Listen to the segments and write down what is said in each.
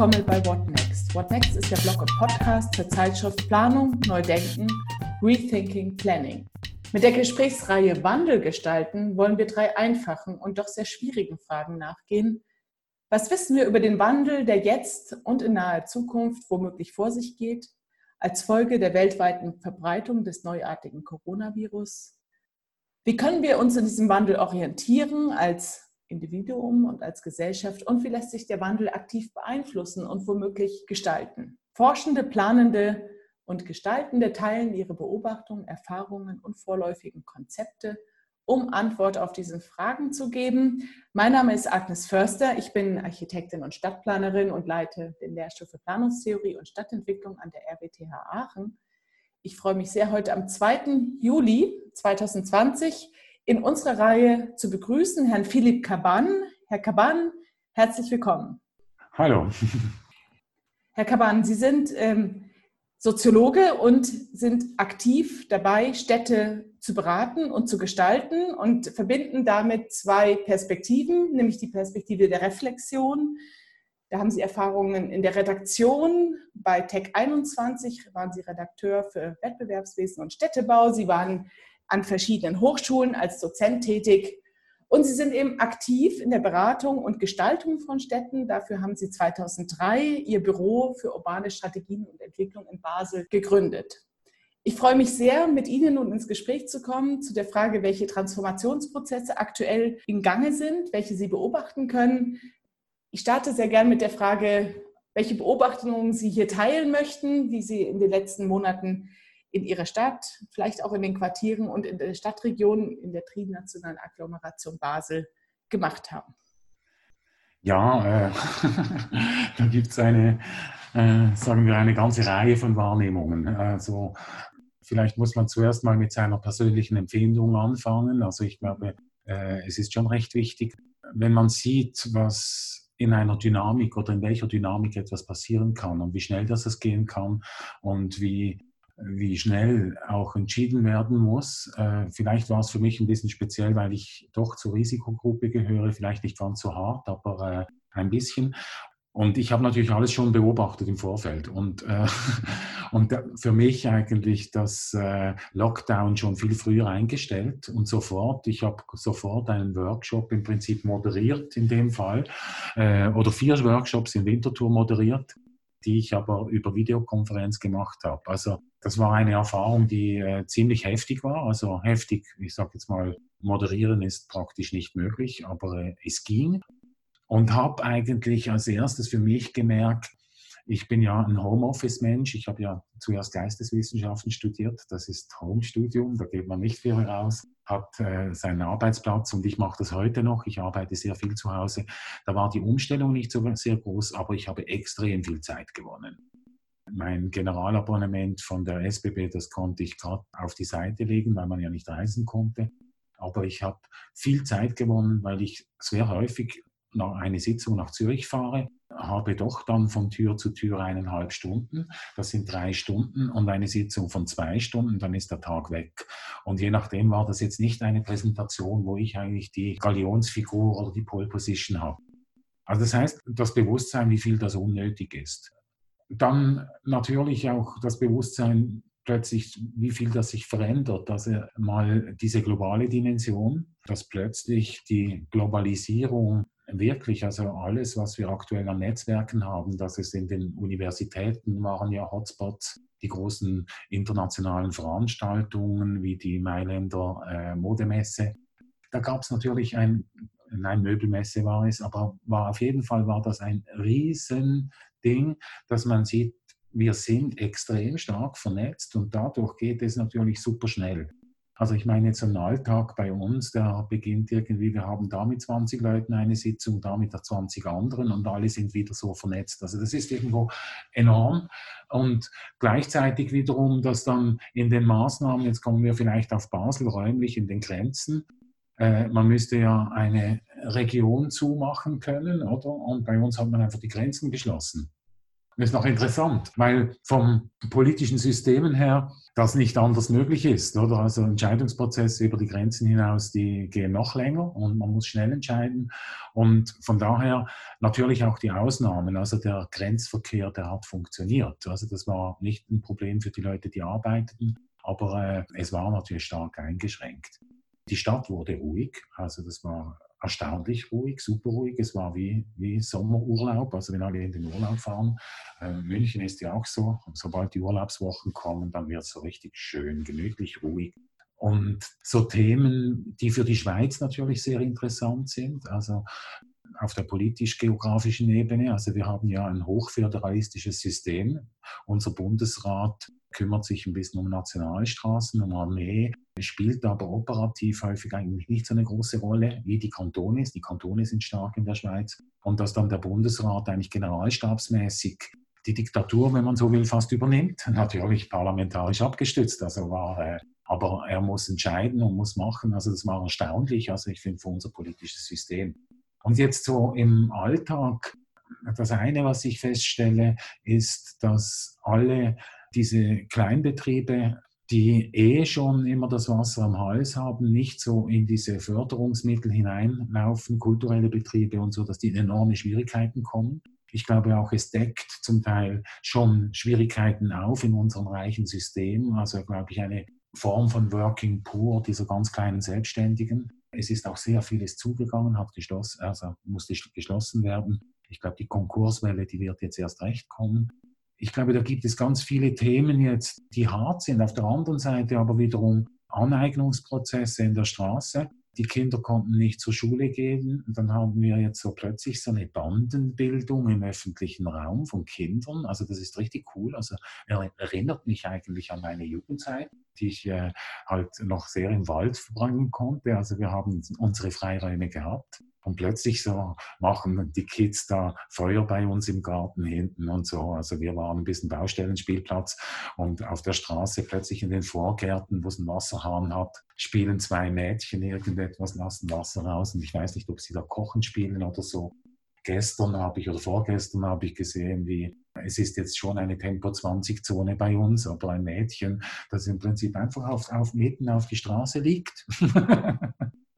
Willkommen bei What Next. What Next ist der Blog und Podcast zur Zeitschrift Planung, Neudenken, Rethinking, Planning. Mit der Gesprächsreihe Wandel gestalten wollen wir drei einfachen und doch sehr schwierigen Fragen nachgehen. Was wissen wir über den Wandel, der jetzt und in naher Zukunft womöglich vor sich geht, als Folge der weltweiten Verbreitung des neuartigen Coronavirus? Wie können wir uns in diesem Wandel orientieren als Individuum und als Gesellschaft und wie lässt sich der Wandel aktiv beeinflussen und womöglich gestalten. Forschende, Planende und Gestaltende teilen ihre Beobachtungen, Erfahrungen und vorläufigen Konzepte, um Antwort auf diese Fragen zu geben. Mein Name ist Agnes Förster, ich bin Architektin und Stadtplanerin und leite den Lehrstuhl für Planungstheorie und Stadtentwicklung an der RWTH Aachen. Ich freue mich sehr, heute am 2. Juli 2020 in unserer Reihe zu begrüßen Herrn Philipp Kaban. Herr Kaban, herzlich willkommen. Hallo. Herr Kaban, Sie sind ähm, Soziologe und sind aktiv dabei, Städte zu beraten und zu gestalten und verbinden damit zwei Perspektiven, nämlich die Perspektive der Reflexion. Da haben Sie Erfahrungen in der Redaktion. Bei Tech 21 waren Sie Redakteur für Wettbewerbswesen und Städtebau. Sie waren an verschiedenen Hochschulen als Dozent tätig. Und sie sind eben aktiv in der Beratung und Gestaltung von Städten. Dafür haben sie 2003 ihr Büro für urbane Strategien und Entwicklung in Basel gegründet. Ich freue mich sehr, mit Ihnen nun ins Gespräch zu kommen zu der Frage, welche Transformationsprozesse aktuell in Gange sind, welche Sie beobachten können. Ich starte sehr gern mit der Frage, welche Beobachtungen Sie hier teilen möchten, wie Sie in den letzten Monaten in ihrer Stadt, vielleicht auch in den Quartieren und in der Stadtregion, in der trinationalen Agglomeration Basel gemacht haben? Ja, äh, da gibt es eine, äh, sagen wir, eine ganze Reihe von Wahrnehmungen. Also vielleicht muss man zuerst mal mit seiner persönlichen Empfindung anfangen. Also ich glaube, äh, es ist schon recht wichtig, wenn man sieht, was in einer Dynamik oder in welcher Dynamik etwas passieren kann und wie schnell das gehen kann und wie wie schnell auch entschieden werden muss. Äh, vielleicht war es für mich ein bisschen speziell, weil ich doch zur Risikogruppe gehöre, vielleicht nicht ganz so hart, aber äh, ein bisschen. Und ich habe natürlich alles schon beobachtet im Vorfeld. Und, äh, und für mich eigentlich das äh, Lockdown schon viel früher eingestellt und sofort. Ich habe sofort einen Workshop im Prinzip moderiert in dem Fall äh, oder vier Workshops in Winterthur moderiert die ich aber über Videokonferenz gemacht habe. Also das war eine Erfahrung, die äh, ziemlich heftig war. Also heftig, ich sage jetzt mal, moderieren ist praktisch nicht möglich, aber äh, es ging. Und habe eigentlich als erstes für mich gemerkt, ich bin ja ein Homeoffice-Mensch. Ich habe ja zuerst Geisteswissenschaften studiert. Das ist Homestudium, da geht man nicht viel raus, hat äh, seinen Arbeitsplatz und ich mache das heute noch. Ich arbeite sehr viel zu Hause. Da war die Umstellung nicht so sehr groß, aber ich habe extrem viel Zeit gewonnen. Mein Generalabonnement von der SBB, das konnte ich gerade auf die Seite legen, weil man ja nicht reisen konnte. Aber ich habe viel Zeit gewonnen, weil ich sehr häufig nach eine Sitzung nach Zürich fahre habe doch dann von Tür zu Tür eineinhalb Stunden. Das sind drei Stunden und eine Sitzung von zwei Stunden, dann ist der Tag weg. Und je nachdem war das jetzt nicht eine Präsentation, wo ich eigentlich die Galionsfigur oder die Pole Position habe. Also das heißt, das Bewusstsein, wie viel das unnötig ist. Dann natürlich auch das Bewusstsein plötzlich, wie viel das sich verändert. Also mal diese globale Dimension, dass plötzlich die Globalisierung wirklich, also alles, was wir aktuell an Netzwerken haben, dass es in den Universitäten waren ja Hotspots, die großen internationalen Veranstaltungen wie die Mailänder äh, Modemesse. Da gab es natürlich ein, nein, Möbelmesse war es, aber war auf jeden Fall war das ein Riesending, dass man sieht, wir sind extrem stark vernetzt und dadurch geht es natürlich super schnell. Also ich meine jetzt ein Alltag bei uns, der beginnt irgendwie, wir haben da mit 20 Leuten eine Sitzung, da mit 20 anderen und alle sind wieder so vernetzt. Also das ist irgendwo enorm. Und gleichzeitig wiederum, dass dann in den Maßnahmen, jetzt kommen wir vielleicht auf Basel räumlich in den Grenzen, äh, man müsste ja eine Region zumachen können, oder? Und bei uns hat man einfach die Grenzen geschlossen. Das ist noch interessant, weil vom politischen Systemen her das nicht anders möglich ist, oder? Also Entscheidungsprozesse über die Grenzen hinaus, die gehen noch länger und man muss schnell entscheiden. Und von daher natürlich auch die Ausnahmen. Also der Grenzverkehr, der hat funktioniert. Also das war nicht ein Problem für die Leute, die arbeiteten, aber äh, es war natürlich stark eingeschränkt. Die Stadt wurde ruhig, also das war erstaunlich ruhig, super ruhig. Es war wie, wie Sommerurlaub, also wenn alle in den Urlaub fahren. Äh, München ist ja auch so. Sobald die Urlaubswochen kommen, dann wird es so richtig schön, gemütlich, ruhig. Und so Themen, die für die Schweiz natürlich sehr interessant sind, also auf der politisch-geografischen Ebene. Also wir haben ja ein hochföderalistisches System. Unser Bundesrat kümmert sich ein bisschen um Nationalstraßen, um Armee, spielt aber operativ häufig eigentlich nicht so eine große Rolle wie die Kantone. Die Kantone sind stark in der Schweiz. Und dass dann der Bundesrat eigentlich generalstabsmäßig die Diktatur, wenn man so will, fast übernimmt. Natürlich parlamentarisch abgestützt, also war, äh, aber er muss entscheiden und muss machen. Also das war erstaunlich, also ich finde, für unser politisches System. Und jetzt so im Alltag, das eine, was ich feststelle, ist, dass alle diese Kleinbetriebe die eh schon immer das Wasser am Hals haben, nicht so in diese Förderungsmittel hineinlaufen, kulturelle Betriebe und so, dass die in enorme Schwierigkeiten kommen. Ich glaube auch, es deckt zum Teil schon Schwierigkeiten auf in unserem reichen System. Also, glaube ich, eine Form von Working Poor dieser ganz kleinen Selbstständigen. Es ist auch sehr vieles zugegangen, hat geschlossen, also musste geschlossen werden. Ich glaube, die Konkurswelle, die wird jetzt erst recht kommen ich glaube, da gibt es ganz viele Themen jetzt, die hart sind. Auf der anderen Seite aber wiederum Aneignungsprozesse in der Straße. Die Kinder konnten nicht zur Schule gehen. Dann haben wir jetzt so plötzlich so eine Bandenbildung im öffentlichen Raum von Kindern. Also das ist richtig cool. Also er erinnert mich eigentlich an meine Jugendzeit, die ich äh, halt noch sehr im Wald verbringen konnte. Also wir haben unsere Freiräume gehabt. Und plötzlich so machen die Kids da Feuer bei uns im Garten hinten und so. Also wir waren ein bisschen Baustellenspielplatz und auf der Straße plötzlich in den Vorgärten, wo es einen Wasserhahn hat, spielen zwei Mädchen irgendetwas, lassen Wasser raus und ich weiß nicht, ob sie da kochen spielen oder so. Gestern habe ich oder vorgestern habe ich gesehen, wie es ist jetzt schon eine Tempo-20-Zone bei uns, aber ein Mädchen, das im Prinzip einfach auf, auf, mitten auf die Straße liegt.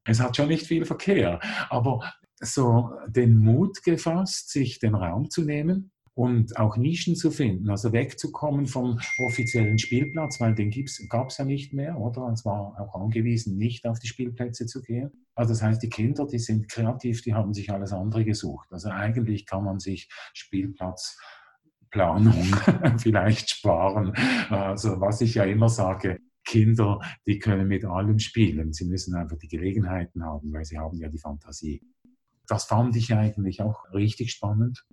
Es hat schon nicht viel Verkehr, aber so den Mut gefasst, sich den Raum zu nehmen und auch Nischen zu finden, also wegzukommen vom offiziellen Spielplatz, weil den gab es ja nicht mehr, oder? Es war auch angewiesen, nicht auf die Spielplätze zu gehen. Also das heißt, die Kinder, die sind kreativ, die haben sich alles andere gesucht. Also eigentlich kann man sich Spielplatzplanung vielleicht sparen. Also was ich ja immer sage, Kinder, die können mit allem spielen. Sie müssen einfach die Gelegenheiten haben, weil sie haben ja die Fantasie. Das fand ich eigentlich auch richtig spannend.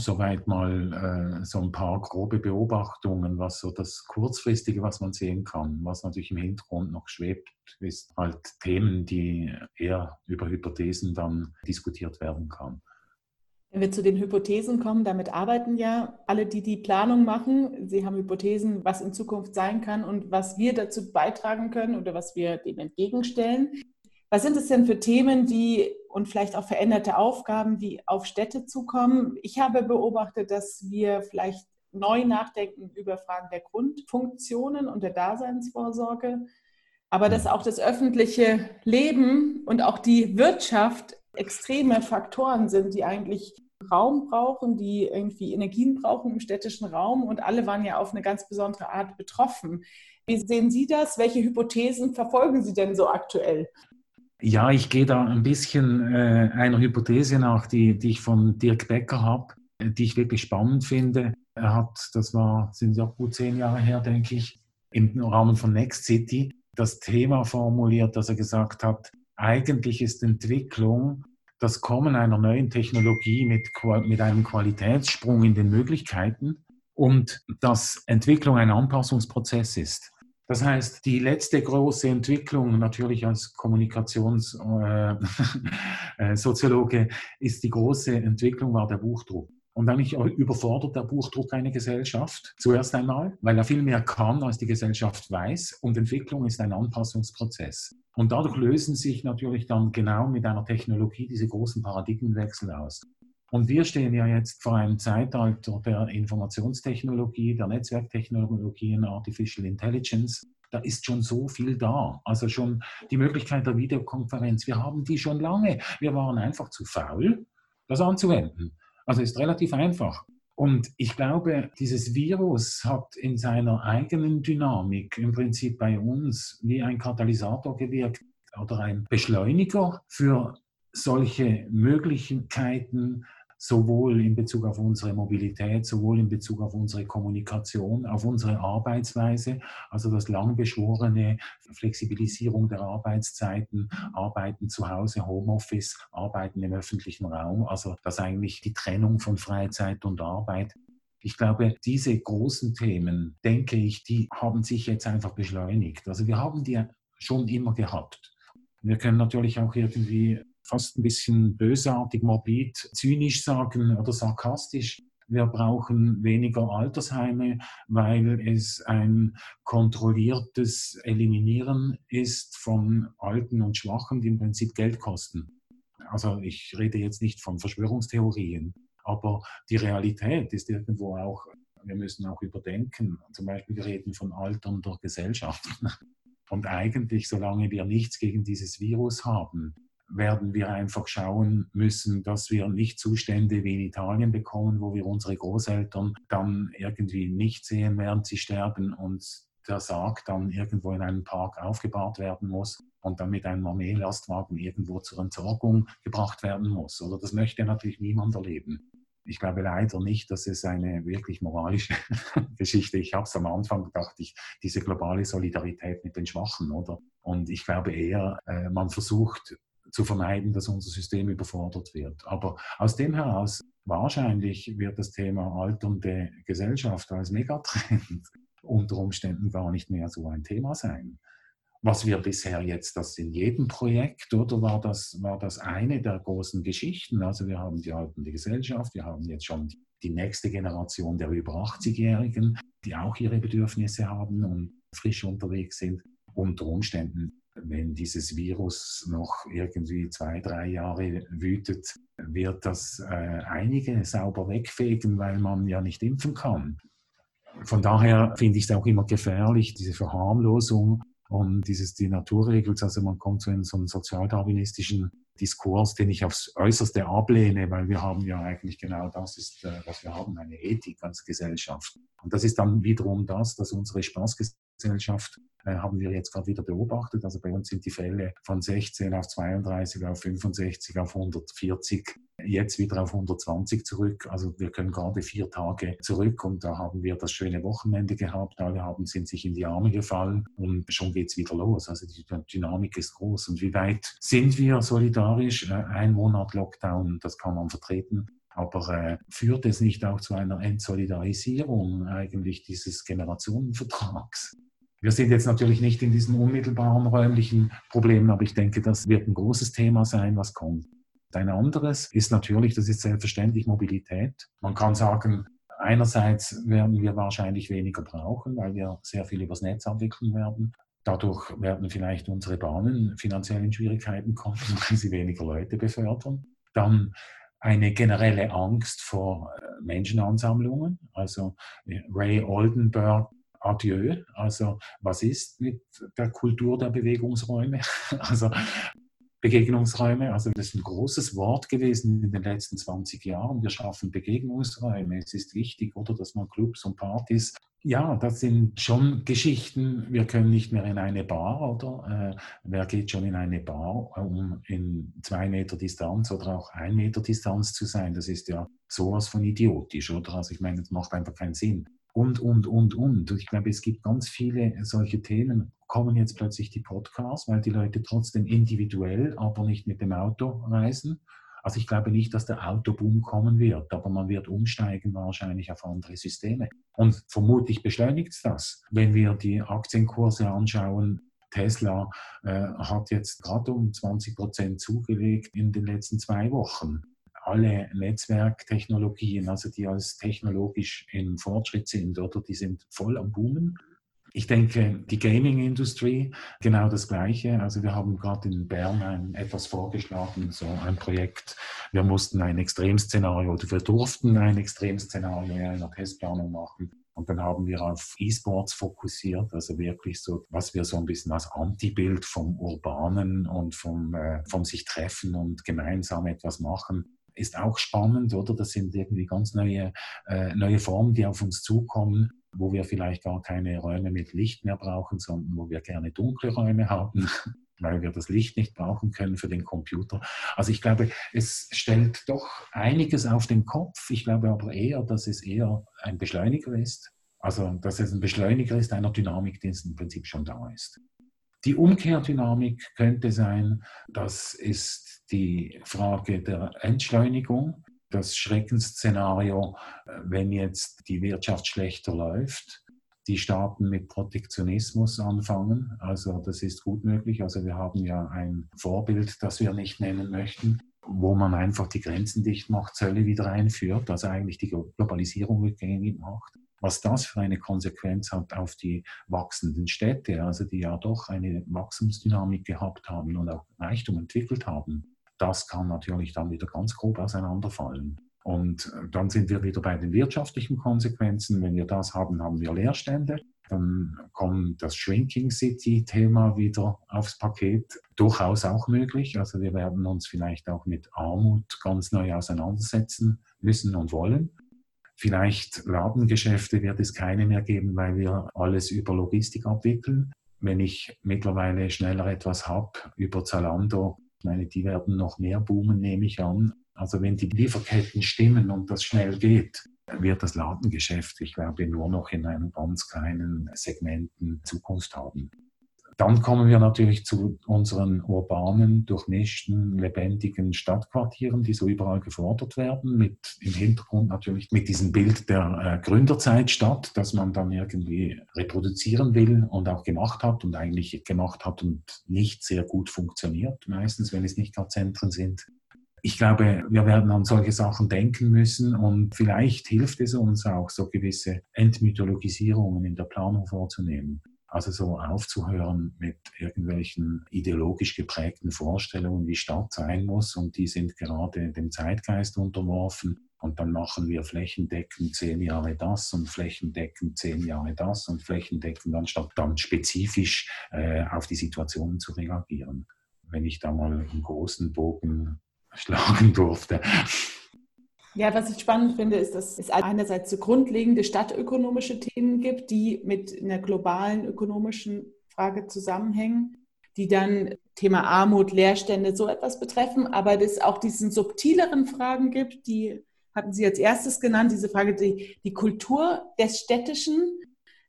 Soweit mal äh, so ein paar grobe Beobachtungen, was so das Kurzfristige, was man sehen kann, was natürlich im Hintergrund noch schwebt, ist halt Themen, die eher über Hypothesen dann diskutiert werden kann. Wenn wir zu den Hypothesen kommen, damit arbeiten ja alle, die die Planung machen. Sie haben Hypothesen, was in Zukunft sein kann und was wir dazu beitragen können oder was wir dem entgegenstellen. Was sind es denn für Themen, die und vielleicht auch veränderte Aufgaben, die auf Städte zukommen? Ich habe beobachtet, dass wir vielleicht neu nachdenken über Fragen der Grundfunktionen und der Daseinsvorsorge, aber dass auch das öffentliche Leben und auch die Wirtschaft extreme Faktoren sind, die eigentlich Raum brauchen, die irgendwie Energien brauchen im städtischen Raum und alle waren ja auf eine ganz besondere Art betroffen. Wie sehen Sie das? Welche Hypothesen verfolgen Sie denn so aktuell? Ja, ich gehe da ein bisschen äh, einer Hypothese nach, die, die ich von Dirk Becker habe, die ich wirklich spannend finde. Er hat, das war, sind ja gut zehn Jahre her, denke ich, im Rahmen von Next City das Thema formuliert, dass er gesagt hat, eigentlich ist Entwicklung das Kommen einer neuen Technologie mit, mit einem Qualitätssprung in den Möglichkeiten und dass Entwicklung ein Anpassungsprozess ist. Das heißt, die letzte große Entwicklung, natürlich als Kommunikationssoziologe, äh, äh ist die große Entwicklung war der Buchdruck. Und eigentlich überfordert der Buchdruck eine Gesellschaft zuerst einmal, weil er viel mehr kann, als die Gesellschaft weiß. Und Entwicklung ist ein Anpassungsprozess. Und dadurch lösen sich natürlich dann genau mit einer Technologie diese großen Paradigmenwechsel aus. Und wir stehen ja jetzt vor einem Zeitalter der Informationstechnologie, der Netzwerktechnologien, Artificial Intelligence. Da ist schon so viel da. Also schon die Möglichkeit der Videokonferenz. Wir haben die schon lange. Wir waren einfach zu faul, das anzuwenden. Also ist relativ einfach. Und ich glaube, dieses Virus hat in seiner eigenen Dynamik im Prinzip bei uns wie ein Katalysator gewirkt oder ein Beschleuniger für solche Möglichkeiten, sowohl in Bezug auf unsere Mobilität, sowohl in Bezug auf unsere Kommunikation, auf unsere Arbeitsweise, also das lang beschworene Flexibilisierung der Arbeitszeiten, Arbeiten zu Hause, Homeoffice, Arbeiten im öffentlichen Raum, also das eigentlich die Trennung von Freizeit und Arbeit. Ich glaube, diese großen Themen, denke ich, die haben sich jetzt einfach beschleunigt. Also wir haben die schon immer gehabt. Wir können natürlich auch irgendwie fast ein bisschen bösartig, morbid, zynisch sagen oder sarkastisch. Wir brauchen weniger Altersheime, weil es ein kontrolliertes Eliminieren ist von Alten und Schwachen, die im Prinzip Geld kosten. Also ich rede jetzt nicht von Verschwörungstheorien, aber die Realität ist irgendwo auch, wir müssen auch überdenken. Zum Beispiel, wir reden von alternder Gesellschaft. Und eigentlich, solange wir nichts gegen dieses Virus haben, werden wir einfach schauen müssen, dass wir nicht Zustände wie in Italien bekommen, wo wir unsere Großeltern dann irgendwie nicht sehen, während sie sterben und der Sarg dann irgendwo in einem Park aufgebahrt werden muss und dann mit einem Armeelastwagen irgendwo zur Entsorgung gebracht werden muss. Oder das möchte natürlich niemand erleben. Ich glaube leider nicht, dass es eine wirklich moralische Geschichte. ist. Ich habe es am Anfang gedacht, ich, diese globale Solidarität mit den Schwachen, oder? Und ich glaube eher, äh, man versucht zu vermeiden, dass unser System überfordert wird. Aber aus dem heraus, wahrscheinlich wird das Thema alternde Gesellschaft als Megatrend unter Umständen gar nicht mehr so ein Thema sein. Was wir bisher jetzt, das in jedem Projekt, oder war das, war das eine der großen Geschichten? Also wir haben die alternde Gesellschaft, wir haben jetzt schon die nächste Generation der über 80-Jährigen, die auch ihre Bedürfnisse haben und frisch unterwegs sind. Unter Umständen wenn dieses Virus noch irgendwie zwei, drei Jahre wütet, wird das äh, einige sauber wegfegen, weil man ja nicht impfen kann. Von daher finde ich es auch immer gefährlich, diese Verharmlosung und dieses die Natur regelt. Also man kommt so in so sozialdarwinistischen Diskurs, den ich aufs Äußerste ablehne, weil wir haben ja eigentlich genau das ist, äh, was wir haben, eine Ethik als Gesellschaft. Und das ist dann wiederum das, dass unsere Spaßgesellschaft haben wir jetzt gerade wieder beobachtet. Also bei uns sind die Fälle von 16 auf 32, auf 65, auf 140, jetzt wieder auf 120 zurück. Also wir können gerade vier Tage zurück und da haben wir das schöne Wochenende gehabt. Alle haben, sind sich in die Arme gefallen und schon geht es wieder los. Also die Dynamik ist groß. Und wie weit sind wir solidarisch? Äh, ein Monat Lockdown, das kann man vertreten. Aber äh, führt es nicht auch zu einer Entsolidarisierung eigentlich dieses Generationenvertrags? Wir sind jetzt natürlich nicht in diesen unmittelbaren räumlichen Problemen, aber ich denke, das wird ein großes Thema sein, was kommt. Ein anderes ist natürlich, das ist selbstverständlich Mobilität. Man kann sagen, einerseits werden wir wahrscheinlich weniger brauchen, weil wir sehr viel übers Netz abwickeln werden. Dadurch werden vielleicht unsere Bahnen finanziell in Schwierigkeiten kommen, weil sie weniger Leute befördern. Dann eine generelle Angst vor äh, Menschenansammlungen. Also Ray Oldenburg Adieu. Also was ist mit der Kultur der Bewegungsräume? Also Begegnungsräume, also das ist ein großes Wort gewesen in den letzten 20 Jahren. Wir schaffen Begegnungsräume. Es ist wichtig, oder, dass man Clubs und Partys ja, das sind schon Geschichten. Wir können nicht mehr in eine Bar, oder? Äh, wer geht schon in eine Bar, um in zwei Meter Distanz oder auch ein Meter Distanz zu sein? Das ist ja sowas von idiotisch, oder? Also ich meine, das macht einfach keinen Sinn und, und, und, und. Ich glaube, es gibt ganz viele solche Themen. Kommen jetzt plötzlich die Podcasts, weil die Leute trotzdem individuell, aber nicht mit dem Auto reisen. Also ich glaube nicht, dass der Autoboom kommen wird, aber man wird umsteigen wahrscheinlich auf andere Systeme. Und vermutlich beschleunigt es das. Wenn wir die Aktienkurse anschauen, Tesla äh, hat jetzt gerade um 20 Prozent zugelegt in den letzten zwei Wochen alle Netzwerktechnologien, also die als technologisch im Fortschritt sind, oder die sind voll am Boomen. Ich denke, die Gaming-Industrie, genau das Gleiche. Also wir haben gerade in Bern ein, etwas vorgeschlagen, so ein Projekt. Wir mussten ein Extremszenario, oder wir durften ein Extremszenario in einer Testplanung machen. Und dann haben wir auf E-Sports fokussiert, also wirklich so, was wir so ein bisschen als Antibild vom Urbanen und vom, äh, vom sich treffen und gemeinsam etwas machen ist auch spannend, oder? Das sind irgendwie ganz neue, äh, neue Formen, die auf uns zukommen wo wir vielleicht gar keine Räume mit Licht mehr brauchen, sondern wo wir gerne dunkle Räume haben, weil wir das Licht nicht brauchen können für den Computer. Also ich glaube, es stellt doch einiges auf den Kopf. Ich glaube aber eher, dass es eher ein Beschleuniger ist. Also dass es ein Beschleuniger ist einer Dynamik, die im Prinzip schon da ist. Die Umkehrdynamik könnte sein, das ist die Frage der Entschleunigung das Schreckensszenario, äh, wenn jetzt die Wirtschaft schlechter läuft, die Staaten mit Protektionismus anfangen. Also das ist gut möglich. Also wir haben ja ein Vorbild, das wir nicht nennen möchten, wo man einfach die Grenzen dicht macht, Zölle wieder einführt, also eigentlich die Globalisierung rückgängig macht. Was das für eine Konsequenz hat auf die wachsenden Städte, also die ja doch eine Wachstumsdynamik gehabt haben und auch Reichtum entwickelt haben das kann natürlich dann wieder ganz grob auseinanderfallen. Und äh, dann sind wir wieder bei den wirtschaftlichen Konsequenzen. Wenn wir das haben, haben wir Leerstände. Dann kommt das Shrinking City-Thema wieder aufs Paket. Durchaus auch möglich. Also wir werden uns vielleicht auch mit Armut ganz neu auseinandersetzen müssen und wollen. Vielleicht Ladengeschäfte wird es keine mehr geben, weil wir alles über Logistik abwickeln. Wenn ich mittlerweile schneller etwas habe über Zalando, meine, die werden noch mehr boomen, nehme ich an. Also wenn die Lieferketten stimmen und das schnell geht, wird das Ladengeschäft, ich glaube, nur noch in einem ganz kleinen Segmenten Zukunft haben. Dann kommen wir natürlich zu unseren urbanen, durchmischten, lebendigen Stadtquartieren, die so überall gefordert werden, mit im Hintergrund natürlich mit diesem Bild der äh, Gründerzeitstadt, das man dann irgendwie reproduzieren will und auch gemacht hat und eigentlich gemacht hat und nicht sehr gut funktioniert, meistens, wenn es nicht gerade Zentren sind. Ich glaube, wir werden an solche Sachen denken müssen und vielleicht hilft es uns auch, so gewisse Entmythologisierungen in der Planung vorzunehmen. Also so aufzuhören mit irgendwelchen ideologisch geprägten Vorstellungen, wie Stadt sein muss. Und die sind gerade dem Zeitgeist unterworfen. Und dann machen wir flächendeckend zehn Jahre das und flächendeckend zehn Jahre das und flächendeckend anstatt dann spezifisch äh, auf die Situationen zu reagieren. Wenn ich da mal einen großen Bogen schlagen durfte. Ja, was ich spannend finde, ist, dass es einerseits so grundlegende stadtökonomische Themen gibt, die mit einer globalen ökonomischen Frage zusammenhängen, die dann Thema Armut, Leerstände, so etwas betreffen, aber es auch diesen subtileren Fragen gibt, die hatten Sie als erstes genannt, diese Frage, die, die Kultur des Städtischen,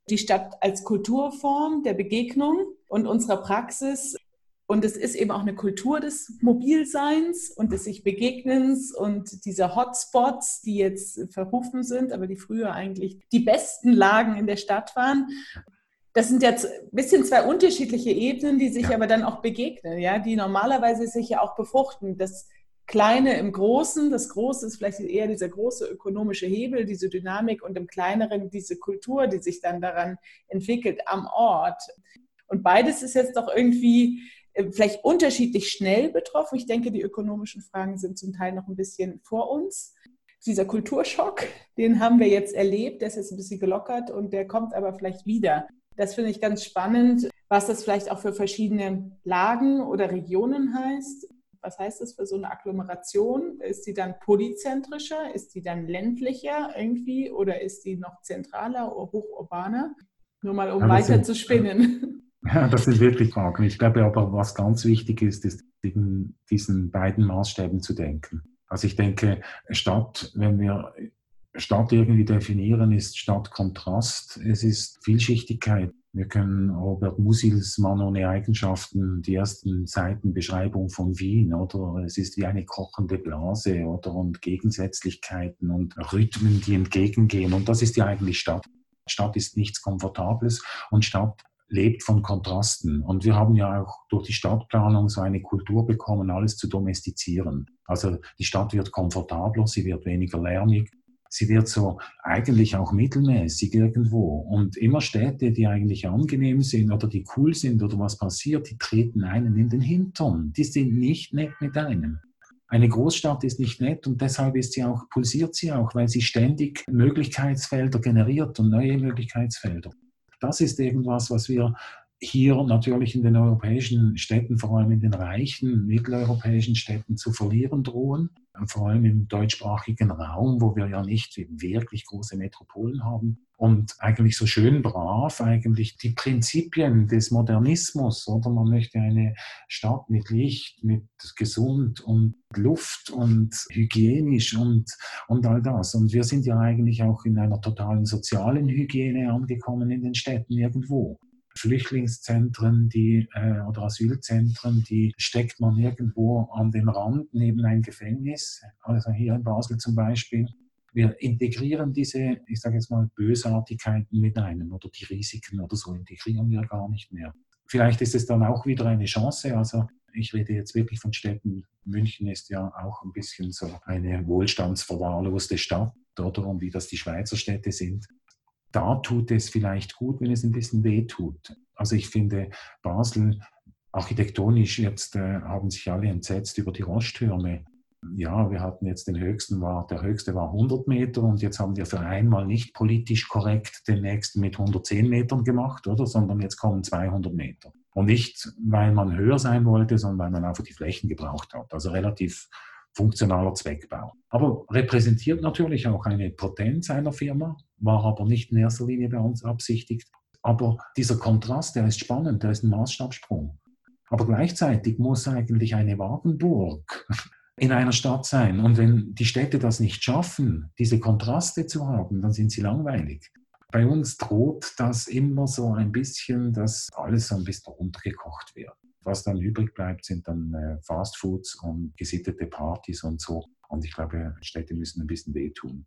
die Stadt als Kulturform der Begegnung und unserer Praxis und es ist eben auch eine Kultur des Mobilseins und des sich Begegnens und dieser Hotspots, die jetzt verrufen sind, aber die früher eigentlich die besten Lagen in der Stadt waren. Das sind jetzt ein bisschen zwei unterschiedliche Ebenen, die sich ja. aber dann auch begegnen, ja, die normalerweise sich ja auch befruchten. Das Kleine im Großen, das Große ist vielleicht eher dieser große ökonomische Hebel, diese Dynamik und im Kleineren diese Kultur, die sich dann daran entwickelt am Ort. Und beides ist jetzt doch irgendwie vielleicht unterschiedlich schnell betroffen. Ich denke, die ökonomischen Fragen sind zum Teil noch ein bisschen vor uns. Dieser Kulturschock, den haben wir jetzt erlebt, der ist jetzt ein bisschen gelockert und der kommt aber vielleicht wieder. Das finde ich ganz spannend, was das vielleicht auch für verschiedene Lagen oder Regionen heißt. Was heißt das für so eine Agglomeration? Ist die dann polyzentrischer? Ist die dann ländlicher irgendwie? Oder ist die noch zentraler oder hochurbaner? Nur mal, um weiter sind, zu spinnen. Ja, das sind wirklich Fragen. Ich glaube aber, was ganz wichtig ist, ist in diesen beiden Maßstäben zu denken. Also ich denke, Stadt, wenn wir Stadt irgendwie definieren, ist Stadt Kontrast. Es ist Vielschichtigkeit. Wir können Robert Musils Mann ohne Eigenschaften, die ersten Seiten Beschreibung von Wien, oder es ist wie eine kochende Blase, oder und Gegensätzlichkeiten und Rhythmen, die entgegengehen. Und das ist ja eigentlich Stadt. Stadt ist nichts Komfortables und Stadt lebt von Kontrasten. Und wir haben ja auch durch die Stadtplanung so eine Kultur bekommen, alles zu domestizieren. Also die Stadt wird komfortabler, sie wird weniger lärmig. Sie wird so eigentlich auch mittelmäßig irgendwo. Und immer Städte, die eigentlich angenehm sind oder die cool sind oder was passiert, die treten einen in den Hintern. Die sind nicht nett mit einem. Eine Großstadt ist nicht nett und deshalb ist sie auch, pulsiert sie auch, weil sie ständig Möglichkeitsfelder generiert und neue Möglichkeitsfelder. Das ist irgendwas, was wir hier natürlich in den europäischen Städten, vor allem in den reichen mitteleuropäischen Städten, zu verlieren drohen. Vor allem im deutschsprachigen Raum, wo wir ja nicht wirklich große Metropolen haben. Und eigentlich so schön brav eigentlich die Prinzipien des Modernismus, oder man möchte eine Stadt mit Licht, mit gesund und Luft und hygienisch und, und all das. Und wir sind ja eigentlich auch in einer totalen sozialen Hygiene angekommen in den Städten irgendwo. Flüchtlingszentren die, äh, oder Asylzentren, die steckt man irgendwo an den Rand neben ein Gefängnis, also hier in Basel zum Beispiel. Wir integrieren diese, ich sage jetzt mal, Bösartigkeiten mit einem oder die Risiken oder so integrieren wir gar nicht mehr. Vielleicht ist es dann auch wieder eine Chance. Also ich rede jetzt wirklich von Städten. München ist ja auch ein bisschen so eine wohlstandsverwahrloste Stadt, oder? Wie das die Schweizer Städte sind da tut es vielleicht gut, wenn es ein bisschen weh tut. Also ich finde, Basel architektonisch jetzt äh, haben sich alle entsetzt über die Rosttürme. Ja, wir hatten jetzt den höchsten, war, der höchste war 100 Meter und jetzt haben wir für einmal nicht politisch korrekt den nächsten mit 110 Metern gemacht, oder? Sondern jetzt kommen 200 Meter. Und nicht, weil man höher sein wollte, sondern weil man einfach die Flächen gebraucht hat. Also relativ funktionaler Zweckbau. Aber repräsentiert natürlich auch eine Potenz einer Firma, war aber nicht in erster Linie bei uns absichtigt. Aber dieser Kontrast, der ist spannend, der ist ein Maßstabsprung. Aber gleichzeitig muss eigentlich eine Wagenburg in einer Stadt sein. Und wenn die Städte das nicht schaffen, diese Kontraste zu haben, dann sind sie langweilig. Bei uns droht das immer so ein bisschen, dass alles so ein bisschen runtergekocht wird. Was dann übrig bleibt, sind dann äh, Fastfoods und gesittete Partys und so. Und ich glaube, Städte müssen ein bisschen wehtun.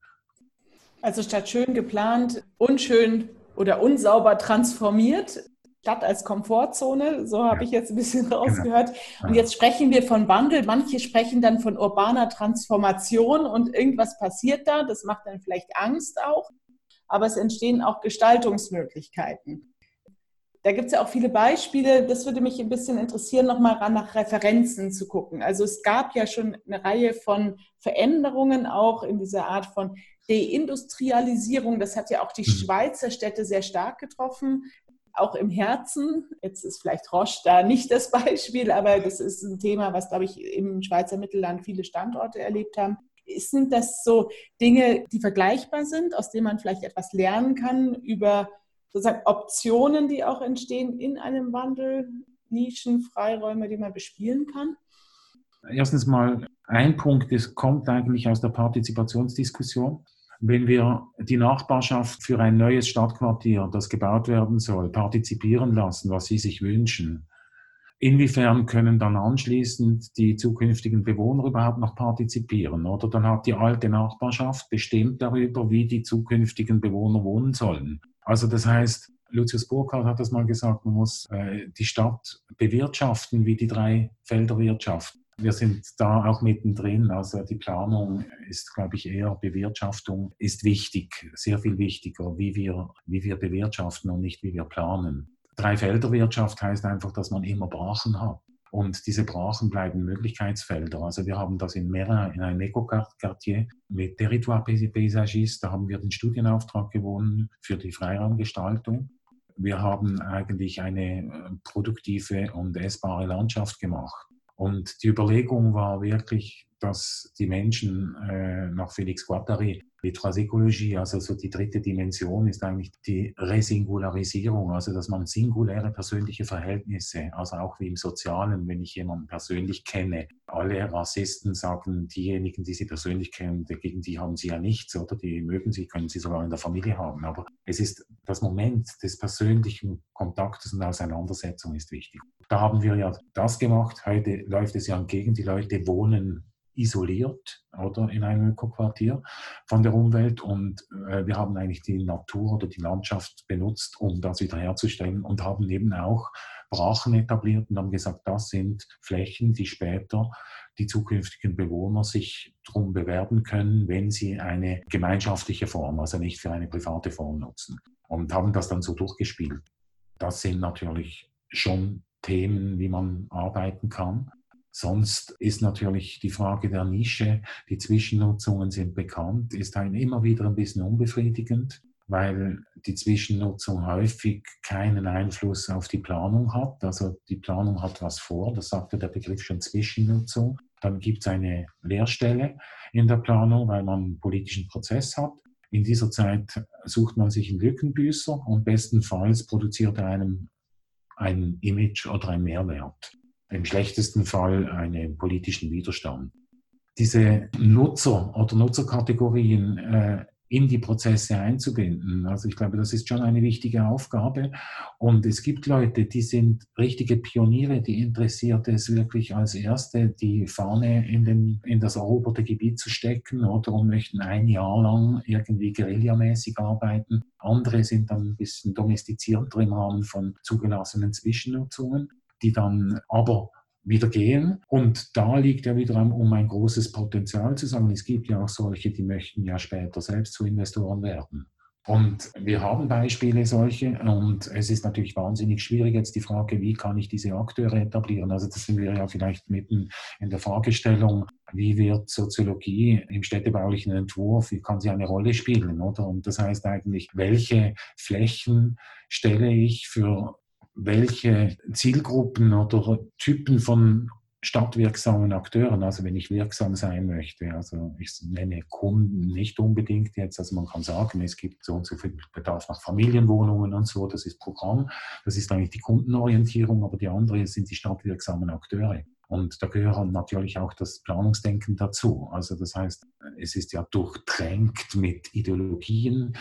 Also statt schön geplant, unschön oder unsauber transformiert. Stadt als Komfortzone, so habe ja. ich jetzt ein bisschen genau. rausgehört. Genau. Und jetzt sprechen wir von Wandel. Manche sprechen dann von urbaner Transformation und irgendwas passiert da. Das macht dann vielleicht Angst auch. Aber es entstehen auch Gestaltungsmöglichkeiten. Da gibt es ja auch viele Beispiele. Das würde mich ein bisschen interessieren, nochmal nach Referenzen zu gucken. Also es gab ja schon eine Reihe von Veränderungen auch in dieser Art von Deindustrialisierung. Das hat ja auch die mhm. Schweizer Städte sehr stark getroffen. Auch im Herzen. Jetzt ist vielleicht Roche da nicht das Beispiel, aber das ist ein Thema, was, glaube ich, im Schweizer Mittelland viele Standorte erlebt haben. Sind das so Dinge, die vergleichbar sind, aus denen man vielleicht etwas lernen kann über sozusagen Optionen, die auch entstehen in einem Wandel, Nischen, Freiräume, die man bespielen kann? Erstens mal, ein Punkt, das kommt eigentlich aus der Partizipationsdiskussion. Wenn wir die Nachbarschaft für ein neues Stadtquartier, das gebaut werden soll, partizipieren lassen, was sie sich wünschen, inwiefern können dann anschließend die zukünftigen Bewohner überhaupt noch partizipieren? Oder dann hat die alte Nachbarschaft bestimmt darüber, wie die zukünftigen Bewohner wohnen sollen. Also das heißt, Lucius Burkhardt hat das mal gesagt, man muss äh, die Stadt bewirtschaften wie die drei Felderwirtschaft. Wir sind da auch mittendrin. Also die Planung ist, glaube ich, eher Bewirtschaftung ist wichtig, sehr viel wichtiger, wie wir, wie wir bewirtschaften und nicht wie wir planen. Dreifelderwirtschaft heißt einfach, dass man immer Brachen hat. Und diese Brachen bleiben Möglichkeitsfelder. Also wir haben das in Mera, in einem Eco-Quartier mit Territoire Paysagiste. Da haben wir den Studienauftrag gewonnen für die Freiraumgestaltung. Wir haben eigentlich eine äh, produktive und essbare Landschaft gemacht. Und die Überlegung war wirklich, dass die Menschen äh, nach Felix Guattari die Transikologie, also so die dritte Dimension, ist eigentlich die Resingularisierung, also dass man singuläre persönliche Verhältnisse, also auch wie im Sozialen, wenn ich jemanden persönlich kenne. Alle Rassisten sagen, diejenigen, die sie persönlich kennen, gegen die haben sie ja nichts, oder die mögen sie, können sie sogar in der Familie haben. Aber es ist das Moment des persönlichen Kontaktes und Auseinandersetzung ist wichtig. Da haben wir ja das gemacht. Heute läuft es ja entgegen. Die Leute wohnen isoliert oder in einem Ökoquartier von der Umwelt und äh, wir haben eigentlich die Natur oder die Landschaft benutzt, um das wiederherzustellen und haben eben auch Brachen etabliert und haben gesagt, das sind Flächen, die später die zukünftigen Bewohner sich darum bewerben können, wenn sie eine gemeinschaftliche Form, also nicht für eine private Form nutzen. Und haben das dann so durchgespielt. Das sind natürlich schon Themen, wie man arbeiten kann. Sonst ist natürlich die Frage der Nische, die Zwischennutzungen sind bekannt, ist ein immer wieder ein bisschen unbefriedigend, weil die Zwischennutzung häufig keinen Einfluss auf die Planung hat. Also die Planung hat was vor, das sagte der Begriff schon Zwischennutzung. Dann gibt es eine Leerstelle in der Planung, weil man einen politischen Prozess hat. In dieser Zeit sucht man sich einen Lückenbüßer und bestenfalls produziert er einem ein Image oder ein Mehrwert im schlechtesten Fall einen politischen Widerstand. Diese Nutzer oder Nutzerkategorien äh, in die Prozesse einzubinden. Also ich glaube, das ist schon eine wichtige Aufgabe. Und es gibt Leute, die sind richtige Pioniere, die interessiert es wirklich als Erste, die Fahne in, den, in das eroberte Gebiet zu stecken oder möchten ein Jahr lang irgendwie guerillamäßig arbeiten. Andere sind dann ein bisschen domestizierter im Rahmen von zugelassenen Zwischennutzungen die dann aber wieder gehen. Und da liegt ja wiederum um ein großes Potenzial zu sagen, es gibt ja auch solche, die möchten ja später selbst zu Investoren werden. Und wir haben Beispiele solche und es ist natürlich wahnsinnig schwierig jetzt die Frage, wie kann ich diese Akteure etablieren? Also das sind wir ja vielleicht mitten in der Fragestellung, wie wird Soziologie im städtebaulichen Entwurf, wie kann sie eine Rolle spielen, oder? Und das heißt eigentlich, welche Flächen stelle ich für welche Zielgruppen oder Typen von stadtwirksamen Akteuren, also wenn ich wirksam sein möchte, also ich nenne Kunden nicht unbedingt jetzt, also man kann sagen, es gibt so und so viel Bedarf nach Familienwohnungen und so, das ist Programm, das ist eigentlich die Kundenorientierung, aber die andere sind die stadtwirksamen Akteure. Und da gehört natürlich auch das Planungsdenken dazu. Also das heißt, es ist ja durchtränkt mit Ideologien,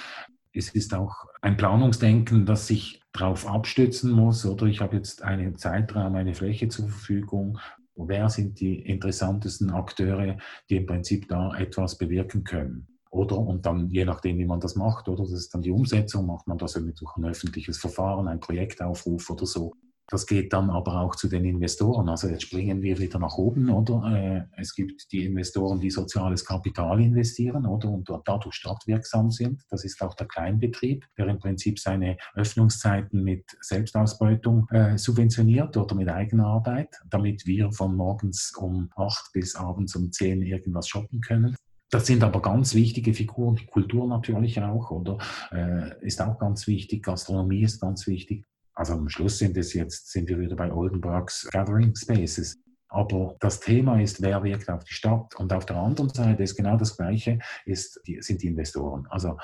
es ist auch ein Planungsdenken, das sich darauf abstützen muss, oder ich habe jetzt einen Zeitraum, eine Fläche zur Verfügung. Wer sind die interessantesten Akteure, die im Prinzip da etwas bewirken können? Oder, und dann je nachdem, wie man das macht, oder das ist dann die Umsetzung, macht man das durch ein öffentliches Verfahren, ein Projektaufruf oder so. Das geht dann aber auch zu den Investoren. Also jetzt springen wir wieder nach oben, oder? Äh, es gibt die Investoren, die soziales Kapital investieren, oder? Und dadurch stadtwirksam sind. Das ist auch der Kleinbetrieb, der im Prinzip seine Öffnungszeiten mit Selbstausbeutung äh, subventioniert oder mit Eigenarbeit, damit wir von morgens um acht bis abends um zehn irgendwas shoppen können. Das sind aber ganz wichtige Figuren, die Kultur natürlich auch, oder? Äh, ist auch ganz wichtig, Gastronomie ist ganz wichtig. Also am Schluss sind es jetzt, sind wir wieder bei Oldenburgs Gathering Spaces. Aber das Thema ist, wer wirkt auf die Stadt. Und auf der anderen Seite ist genau das Gleiche, ist, sind die Investoren. Also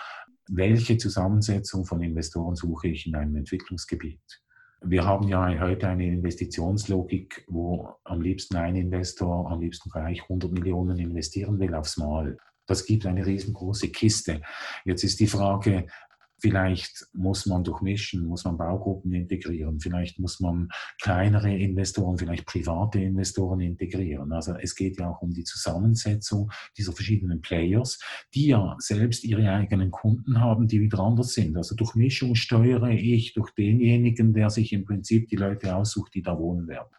welche Zusammensetzung von Investoren suche ich in einem Entwicklungsgebiet? Wir haben ja heute eine Investitionslogik, wo am liebsten ein Investor am liebsten gleich 100 Millionen investieren will aufs Mal. Das gibt eine riesengroße Kiste. Jetzt ist die Frage, Vielleicht muss man durchmischen, muss man Baugruppen integrieren, vielleicht muss man kleinere Investoren, vielleicht private Investoren integrieren. Also es geht ja auch um die Zusammensetzung dieser verschiedenen Players, die ja selbst ihre eigenen Kunden haben, die wieder anders sind. Also durch Mischung steuere ich durch denjenigen, der sich im Prinzip die Leute aussucht, die da wohnen werden.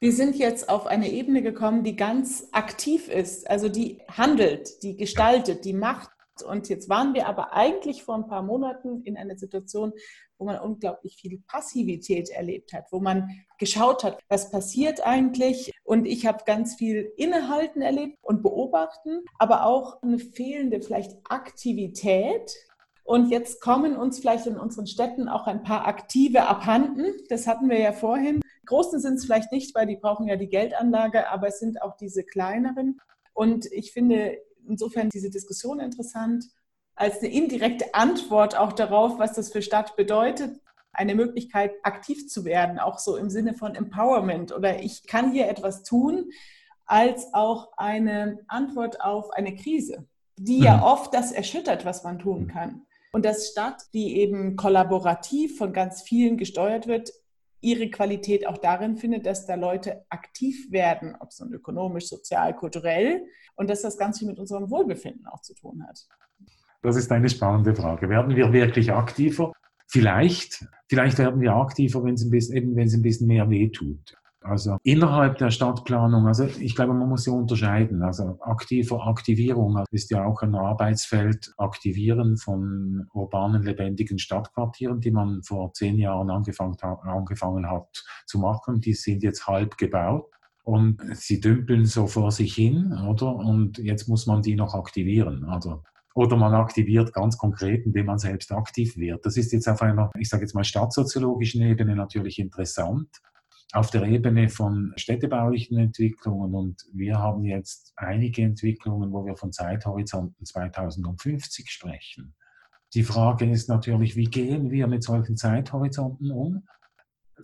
Wir sind jetzt auf eine Ebene gekommen, die ganz aktiv ist, also die handelt, die gestaltet, die macht und jetzt waren wir aber eigentlich vor ein paar Monaten in einer Situation, wo man unglaublich viel Passivität erlebt hat, wo man geschaut hat, was passiert eigentlich. Und ich habe ganz viel Innehalten erlebt und beobachten, aber auch eine fehlende vielleicht Aktivität. Und jetzt kommen uns vielleicht in unseren Städten auch ein paar Aktive abhanden. Das hatten wir ja vorhin. Großen sind es vielleicht nicht, weil die brauchen ja die Geldanlage, aber es sind auch diese kleineren. Und ich finde, insofern diese Diskussion interessant, als eine indirekte Antwort auch darauf, was das für Stadt bedeutet, eine Möglichkeit, aktiv zu werden, auch so im Sinne von Empowerment oder ich kann hier etwas tun, als auch eine Antwort auf eine Krise, die ja mhm. oft das erschüttert, was man tun kann. Und dass Stadt, die eben kollaborativ von ganz vielen gesteuert wird, ihre Qualität auch darin findet, dass da Leute aktiv werden, ob es nun ökonomisch, sozial, kulturell und dass das ganz viel mit unserem Wohlbefinden auch zu tun hat. Das ist eine spannende Frage. Werden wir wirklich aktiver? Vielleicht, vielleicht werden wir aktiver, wenn es ein wenn es ein bisschen mehr wehtut. Also innerhalb der Stadtplanung, also ich glaube, man muss ja unterscheiden. Also aktive Aktivierung ist ja auch ein Arbeitsfeld, Aktivieren von urbanen, lebendigen Stadtquartieren, die man vor zehn Jahren angefangen hat, angefangen hat zu machen. Die sind jetzt halb gebaut und sie dümpeln so vor sich hin, oder? Und jetzt muss man die noch aktivieren. Also oder man aktiviert ganz konkret, indem man selbst aktiv wird. Das ist jetzt auf einer, ich sage jetzt mal, stadtsoziologischen Ebene natürlich interessant. Auf der Ebene von städtebaulichen Entwicklungen und wir haben jetzt einige Entwicklungen, wo wir von Zeithorizonten 2050 sprechen. Die Frage ist natürlich, wie gehen wir mit solchen Zeithorizonten um?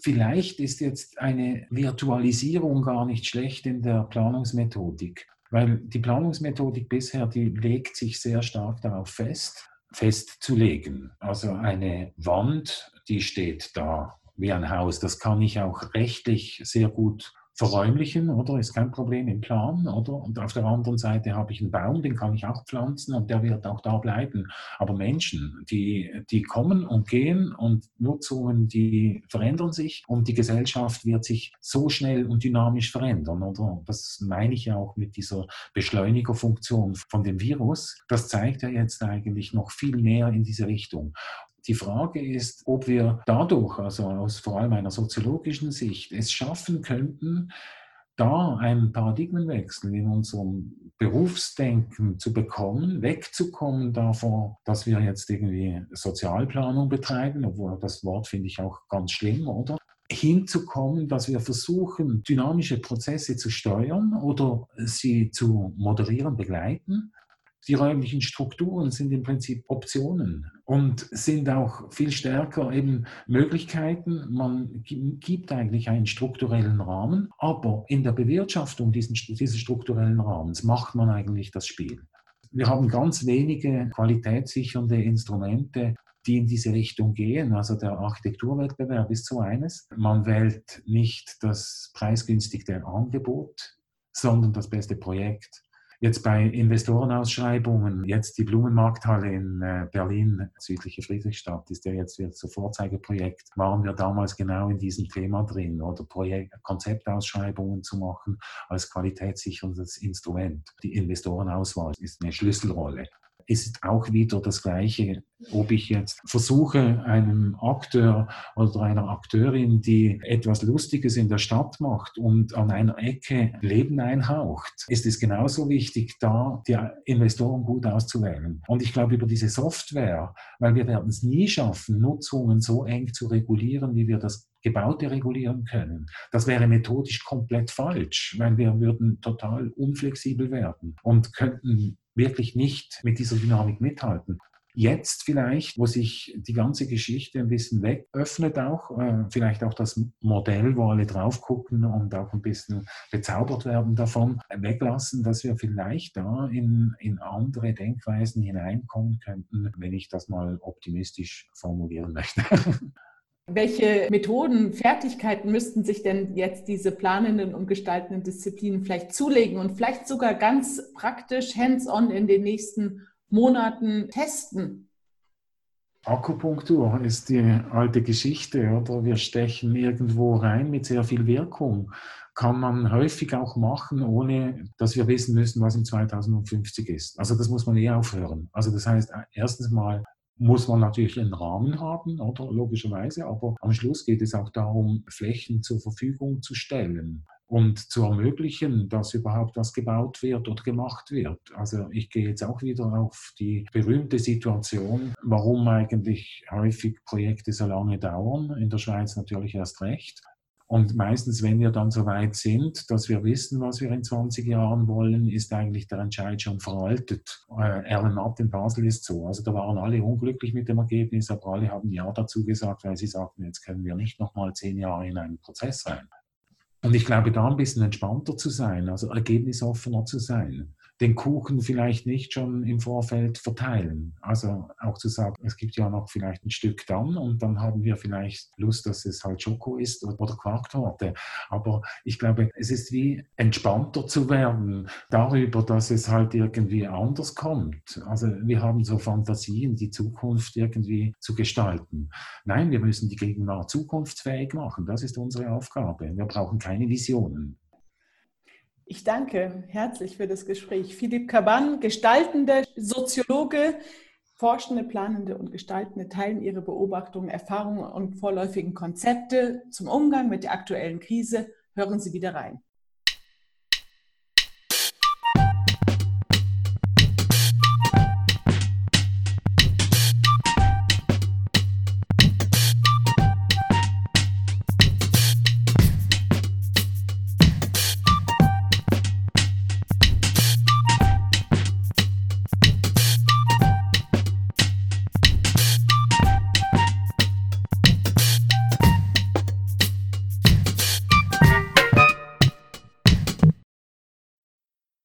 Vielleicht ist jetzt eine Virtualisierung gar nicht schlecht in der Planungsmethodik. Weil die Planungsmethodik bisher, die legt sich sehr stark darauf fest, festzulegen. Also eine Wand, die steht da wie ein Haus. Das kann ich auch rechtlich sehr gut verräumlichen, oder? Ist kein Problem im Plan, oder? Und auf der anderen Seite habe ich einen Baum, den kann ich auch pflanzen und der wird auch da bleiben. Aber Menschen, die, die kommen und gehen und Nutzungen, die verändern sich und die Gesellschaft wird sich so schnell und dynamisch verändern, oder? Das meine ich ja auch mit dieser Beschleunigerfunktion von dem Virus. Das zeigt ja jetzt eigentlich noch viel mehr in diese Richtung. Die Frage ist, ob wir dadurch, also aus vor allem einer soziologischen Sicht, es schaffen könnten, da einen Paradigmenwechsel in unserem Berufsdenken zu bekommen, wegzukommen davon, dass wir jetzt irgendwie Sozialplanung betreiben, obwohl das Wort finde ich auch ganz schlimm, oder? hinzukommen, dass wir versuchen, dynamische Prozesse zu steuern oder sie zu moderieren, begleiten die räumlichen Strukturen sind im Prinzip Optionen und sind auch viel stärker eben Möglichkeiten. Man gibt eigentlich einen strukturellen Rahmen, aber in der Bewirtschaftung diesen, dieses strukturellen Rahmens macht man eigentlich das Spiel. Wir haben ganz wenige qualitätssichernde Instrumente, die in diese Richtung gehen. Also der Architekturwettbewerb ist so eines. Man wählt nicht das preisgünstigste Angebot, sondern das beste Projekt. Jetzt bei Investorenausschreibungen, jetzt die Blumenmarkthalle in äh, Berlin, südliche Friedrichstadt, ist ja jetzt wieder so Vorzeigeprojekt, waren wir damals genau in diesem Thema drin oder Projekt, Konzeptausschreibungen zu machen als qualitätssicherndes Instrument. Die Investorenauswahl ist eine Schlüsselrolle ist auch wieder das Gleiche, ob ich jetzt versuche, einem Akteur oder einer Akteurin, die etwas Lustiges in der Stadt macht und an einer Ecke Leben einhaucht, ist es genauso wichtig, da die Investoren gut auszuwählen. Und ich glaube, über diese Software, weil wir werden es nie schaffen, Nutzungen so eng zu regulieren, wie wir das Gebaute regulieren können. Das wäre methodisch komplett falsch, weil wir würden total unflexibel werden und könnten wirklich nicht mit dieser Dynamik mithalten. Jetzt vielleicht, wo sich die ganze Geschichte ein bisschen wegöffnet auch, äh, vielleicht auch das Modell, wo alle drauf gucken und auch ein bisschen bezaubert werden davon, weglassen, dass wir vielleicht da in, in andere Denkweisen hineinkommen könnten, wenn ich das mal optimistisch formulieren möchte. Welche Methoden, Fertigkeiten müssten sich denn jetzt diese planenden und gestaltenden Disziplinen vielleicht zulegen und vielleicht sogar ganz praktisch hands-on in den nächsten Monaten testen? Akupunktur ist die alte Geschichte, oder? Wir stechen irgendwo rein mit sehr viel Wirkung. Kann man häufig auch machen, ohne dass wir wissen müssen, was in 2050 ist. Also das muss man eh aufhören. Also das heißt, erstens mal muss man natürlich einen Rahmen haben, oder logischerweise, aber am Schluss geht es auch darum, Flächen zur Verfügung zu stellen und zu ermöglichen, dass überhaupt was gebaut wird oder gemacht wird. Also ich gehe jetzt auch wieder auf die berühmte Situation, warum eigentlich häufig Projekte so lange dauern, in der Schweiz natürlich erst recht. Und meistens, wenn wir dann so weit sind, dass wir wissen, was wir in 20 Jahren wollen, ist eigentlich der Entscheid schon veraltet. Äh, Erlen Matt in Basel ist so. Also da waren alle unglücklich mit dem Ergebnis, aber alle haben Ja dazu gesagt, weil sie sagten, jetzt können wir nicht nochmal zehn Jahre in einen Prozess rein. Und ich glaube, da ein bisschen entspannter zu sein, also ergebnisoffener zu sein. Den Kuchen vielleicht nicht schon im Vorfeld verteilen. Also auch zu sagen, es gibt ja noch vielleicht ein Stück dann und dann haben wir vielleicht Lust, dass es halt Schoko ist oder Quarktorte. Aber ich glaube, es ist wie entspannter zu werden darüber, dass es halt irgendwie anders kommt. Also wir haben so Fantasien, die Zukunft irgendwie zu gestalten. Nein, wir müssen die Gegenwart zukunftsfähig machen. Das ist unsere Aufgabe. Wir brauchen keine Visionen. Ich danke herzlich für das Gespräch. Philipp Kaban, gestaltender Soziologe, Forschende, Planende und Gestaltende teilen ihre Beobachtungen, Erfahrungen und vorläufigen Konzepte zum Umgang mit der aktuellen Krise. Hören Sie wieder rein.